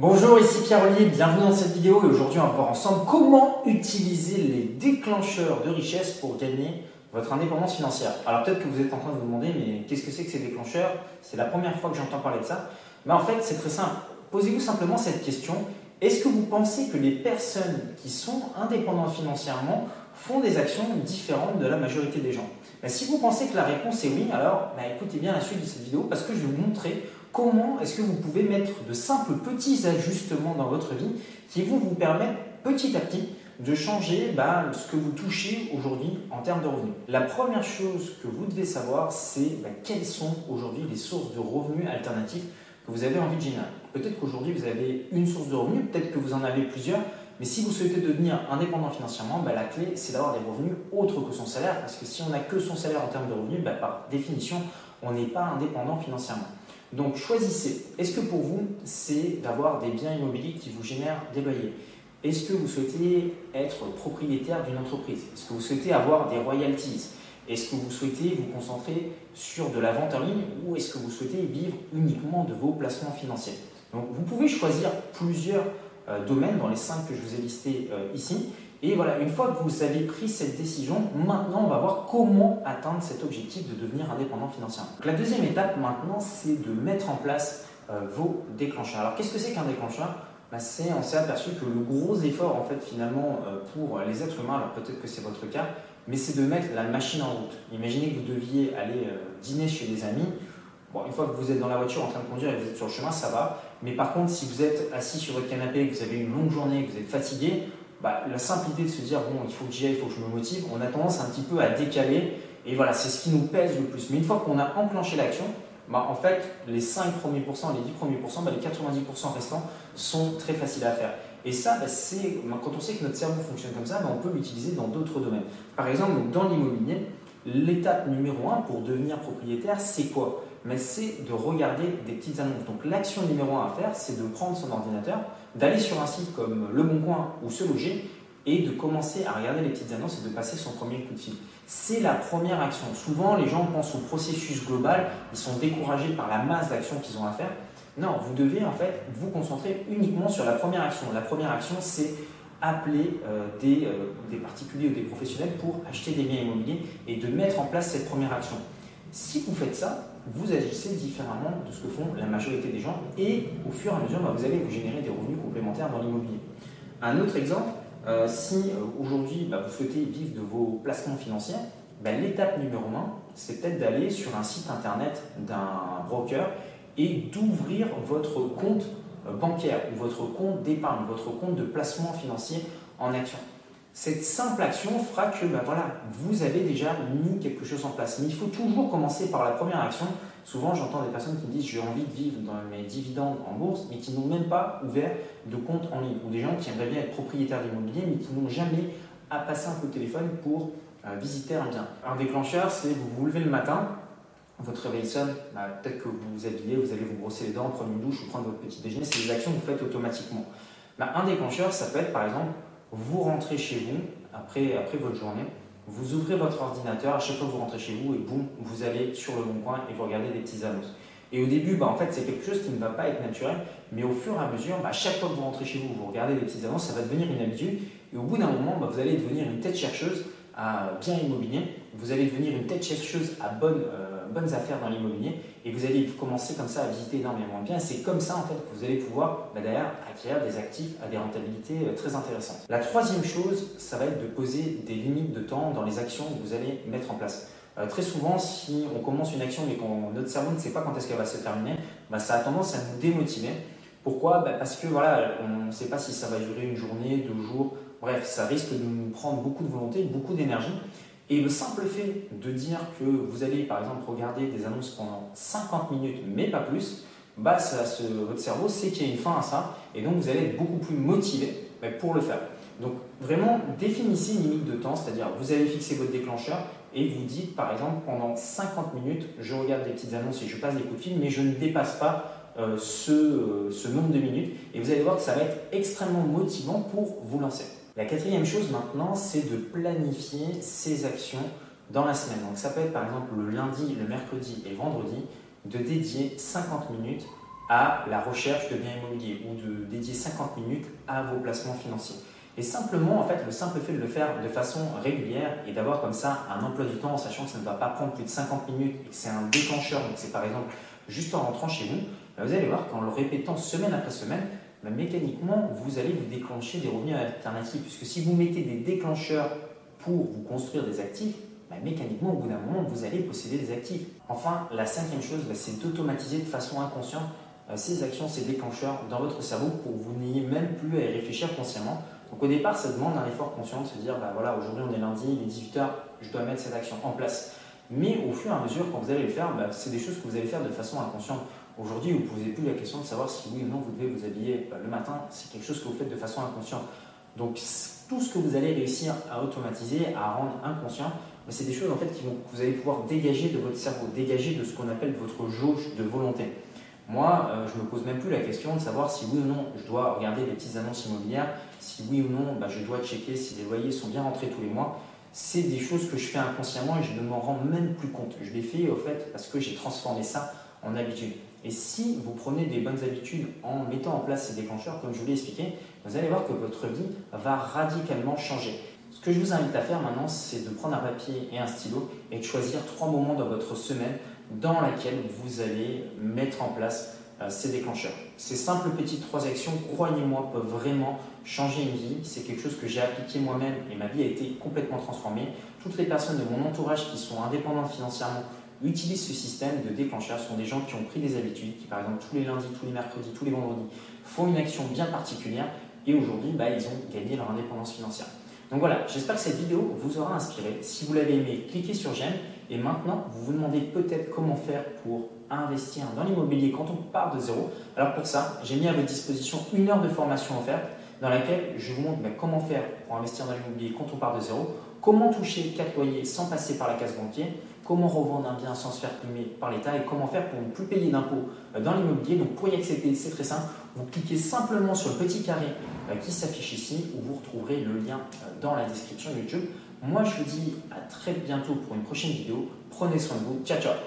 Bonjour, ici Pierre Ollier, bienvenue dans cette vidéo et aujourd'hui on va voir ensemble comment utiliser les déclencheurs de richesse pour gagner votre indépendance financière. Alors peut-être que vous êtes en train de vous demander mais qu'est-ce que c'est que ces déclencheurs? C'est la première fois que j'entends parler de ça. Mais en fait c'est très simple. Posez-vous simplement cette question. Est-ce que vous pensez que les personnes qui sont indépendantes financièrement font des actions différentes de la majorité des gens? Ben, Si vous pensez que la réponse est oui, alors ben, écoutez bien la suite de cette vidéo parce que je vais vous montrer comment est-ce que vous pouvez mettre de simples petits ajustements dans votre vie qui vont vous permettre petit à petit de changer bah, ce que vous touchez aujourd'hui en termes de revenus. La première chose que vous devez savoir, c'est bah, quelles sont aujourd'hui les sources de revenus alternatifs que vous avez envie de générer. Peut-être qu'aujourd'hui vous avez une source de revenus, peut-être que vous en avez plusieurs, mais si vous souhaitez devenir indépendant financièrement, bah, la clé c'est d'avoir des revenus autres que son salaire, parce que si on n'a que son salaire en termes de revenus, par définition, on n'est pas indépendant financièrement. Donc choisissez. Est-ce que pour vous, c'est d'avoir des biens immobiliers qui vous génèrent des loyers? Est-ce que vous souhaitez être propriétaire d'une entreprise? Est-ce que vous souhaitez avoir des royalties? Est-ce que vous souhaitez vous concentrer sur de la vente en ligne ou est-ce que vous souhaitez vivre uniquement de vos placements financiers? Donc vous pouvez choisir plusieurs euh, domaines dans les cinq que je vous ai listés euh, ici et voilà, une fois que vous avez pris cette décision, maintenant on va voir comment atteindre cet objectif de devenir indépendant financièrement. la deuxième étape maintenant, c'est de mettre en place euh, vos déclencheurs. Alors qu'est-ce que c'est qu'un déclencheur? Bah, On s'est aperçu que le gros effort en fait finalement euh, pour les êtres humains, alors peut-être que c'est votre cas, mais c'est de mettre la machine en route. Imaginez que vous deviez aller euh, dîner chez des amis. Bon, une fois que vous êtes dans la voiture en train de conduire et que vous êtes sur le chemin, ça va. Mais par contre, si vous êtes assis sur votre canapé, que vous avez une longue journée, que vous êtes fatigué, bah, la simple idée de se dire bon, il faut que j'y aille, il faut que je me motive, on a tendance un petit peu à décaler. Et voilà, c'est ce qui nous pèse le plus. Mais une fois qu'on a enclenché l'action, bah, en fait, les 5 premiers pourcents, les 10 premiers pourcents, bah, les 90% restants sont très faciles à faire. Et ça, bah, c'est quand on sait que notre cerveau fonctionne comme ça, on peut l'utiliser dans d'autres domaines. Par exemple, dans l'immobilier, l'étape numéro 1 pour devenir propriétaire, c'est quoi? Mais c'est de regarder des petites annonces. Donc l'action numéro 1 à faire, c'est de prendre son ordinateur, d'aller sur un site comme Le Bon Coin ou Se Loger et de commencer à regarder les petites annonces et de passer son premier coup de fil. C'est la première action. Souvent, les gens pensent au processus global, ils sont découragés par la masse d'actions qu'ils ont à faire. Non, vous devez en fait vous concentrer uniquement sur la première action. La première action, c'est appeler euh, euh, des particuliers ou des professionnels pour acheter des biens immobiliers et de mettre en place cette première action. Si vous faites ça, vous agissez différemment de ce que font la majorité des gens et au fur et à mesure, bah, vous allez vous générer des revenus complémentaires dans l'immobilier. Un autre exemple, euh, si euh, aujourd'hui bah, vous souhaitez vivre de vos placements financiers, bah, l'étape numéro 1, c'est peut-être d'aller sur un site internet d'un broker et d'ouvrir votre compte euh, bancaire ou votre compte d'épargne, votre compte de placement financier en action. Cette simple action fera que ben voilà, vous avez déjà mis quelque chose en place. Mais il faut toujours commencer par la première action. Souvent, j'entends des personnes qui me disent j'ai envie de vivre dans mes dividendes en bourse, mais qui n'ont même pas ouvert de compte en ligne. Ou des gens qui aimeraient bien être propriétaires d'immobilier, mais qui n'ont jamais à passer un coup de téléphone pour euh, visiter un bien. Un déclencheur, c'est vous vous levez le matin, votre réveil sonne, bah, peut-être que vous vous habillez, vous allez vous brosser les dents, prendre une douche ou prendre votre petit déjeuner. C'est des actions que vous faites automatiquement. Bah, un déclencheur, ça peut être par exemple vous rentrez chez vous après, votre journée, vous ouvrez votre ordinateur, à chaque fois que vous rentrez chez vous et boum, vous allez sur le bon coin et vous regardez des petites annonces. Et au début, bah, en fait, c'est quelque chose qui ne va pas être naturel, mais au fur et à mesure, bah, chaque fois que vous rentrez chez vous, vous regardez des petites annonces, ça va devenir une habitude. Et au bout d'un moment, bah, vous allez devenir une tête chercheuse à bien immobilier, vous allez devenir une tête chercheuse à euh, bonnes affaires dans l'immobilier et vous allez commencer comme ça à visiter énormément bien. C'est comme ça en fait que vous allez pouvoir bah, acquérir des actifs à des rentabilités euh, très intéressantes. La troisième chose, ça va être de poser des limites de temps dans les actions que vous allez mettre en place. Euh, très souvent, si on commence une action mais que notre cerveau ne sait pas quand est-ce qu'elle va se terminer, bah, ça a tendance à nous démotiver. Pourquoi? Bah, Parce que voilà, on ne sait pas si ça va durer une journée, deux jours. Bref, ça risque de nous prendre beaucoup de volonté, beaucoup d'énergie. Et le simple fait de dire que vous allez par exemple regarder des annonces pendant 50 minutes, mais pas plus, bah, votre cerveau sait qu'il y a une fin à ça, et donc vous allez être beaucoup plus motivé bah, pour le faire. Donc vraiment, définissez une limite de temps, c'est-à-dire vous allez fixer votre déclencheur et vous dites par exemple pendant 50 minutes, je regarde des petites annonces et je passe des coups de fil, mais je ne dépasse pas euh, euh, ce nombre de minutes, et vous allez voir que ça va être extrêmement motivant pour vous lancer. La quatrième chose maintenant, c'est de planifier ses actions dans la semaine. Donc ça peut être par exemple le lundi, le mercredi et le vendredi, de dédier 50 minutes à la recherche de biens immobiliers ou de dédier 50 minutes à vos placements financiers. Et simplement, en fait, le simple fait de le faire de façon régulière et d'avoir comme ça un emploi du temps en sachant que ça ne va pas prendre plus de 50 minutes et que c'est un déclencheur, donc c'est par exemple juste en rentrant chez vous, bah, vous allez voir qu'en le répétant semaine après semaine, bah, mécaniquement, vous allez vous déclencher des revenus alternatifs. Puisque si vous mettez des déclencheurs pour vous construire des actifs, bah, mécaniquement, au bout d'un moment, vous allez posséder des actifs. Enfin, la cinquième chose, c'est d'automatiser de façon inconsciente euh, ces actions, ces déclencheurs dans votre cerveau pour que vous n'ayez même plus à y réfléchir consciemment. Donc au départ, ça demande un effort conscient de se dire, bah voilà, aujourd'hui on est lundi, il est 18h, je dois mettre cette action en place. Mais au fur et à mesure, quand vous allez le faire, bah, c'est des choses que vous allez faire de façon inconsciente. Aujourd'hui, vous ne posez plus la question de savoir si oui ou non vous devez vous habiller bah, le matin. C'est quelque chose que vous faites de façon inconsciente. Donc tout ce que vous allez réussir à automatiser, à rendre inconscient, bah, c'est des choses en fait qui vont, que vous allez pouvoir dégager de votre cerveau, dégager de ce qu'on appelle votre jauge de volonté. Moi, euh, je ne me pose même plus la question de savoir si oui ou non je dois regarder les petites annonces immobilières, si oui ou non bah, je dois checker si les loyers sont bien rentrés tous les mois. C'est des choses que je fais inconsciemment et je ne m'en rends même plus compte. Je les fais au fait parce que j'ai transformé ça en habitude. Et si vous prenez des bonnes habitudes en mettant en place ces déclencheurs, comme je vous l'ai expliqué, vous allez voir que votre vie va radicalement changer. Ce que je vous invite à faire maintenant, c'est de prendre un papier et un stylo et de choisir trois moments dans votre semaine dans laquelle vous allez mettre en place euh, ces déclencheurs. Ces simples petites trois actions, croyez-moi, peuvent vraiment changer une vie. C'est quelque chose que j'ai appliqué moi-même et ma vie a été complètement transformée. Toutes les personnes de mon entourage qui sont indépendantes financièrement utilisent ce système de déclencheur. Ce sont des gens qui ont pris des habitudes, qui par exemple tous les lundis, tous les mercredis, tous les vendredis font une action bien particulière et aujourd'hui, bah, ils ont gagné leur indépendance financière. Donc voilà, j'espère que cette vidéo vous aura inspiré. Si vous l'avez aimé, cliquez sur j'aime. Et maintenant, vous vous demandez peut-être comment faire pour investir dans l'immobilier quand on part de zéro. Alors pour ça, j'ai mis à votre disposition une heure de formation offerte dans laquelle je vous montre ben, comment faire pour investir dans l'immobilier quand on part de zéro, comment toucher 4 loyers sans passer par la case banquier, comment revendre un bien sans se faire plumer par l'État et comment faire pour ne plus payer d'impôts euh, dans l'immobilier. Donc pour y accéder, c'est très simple. Vous cliquez simplement sur le petit carré euh, qui s'affiche ici où vous retrouverez le lien euh, dans la description YouTube. Moi, je vous dis à très bientôt pour une prochaine vidéo. Prenez soin de vous. Ciao, ciao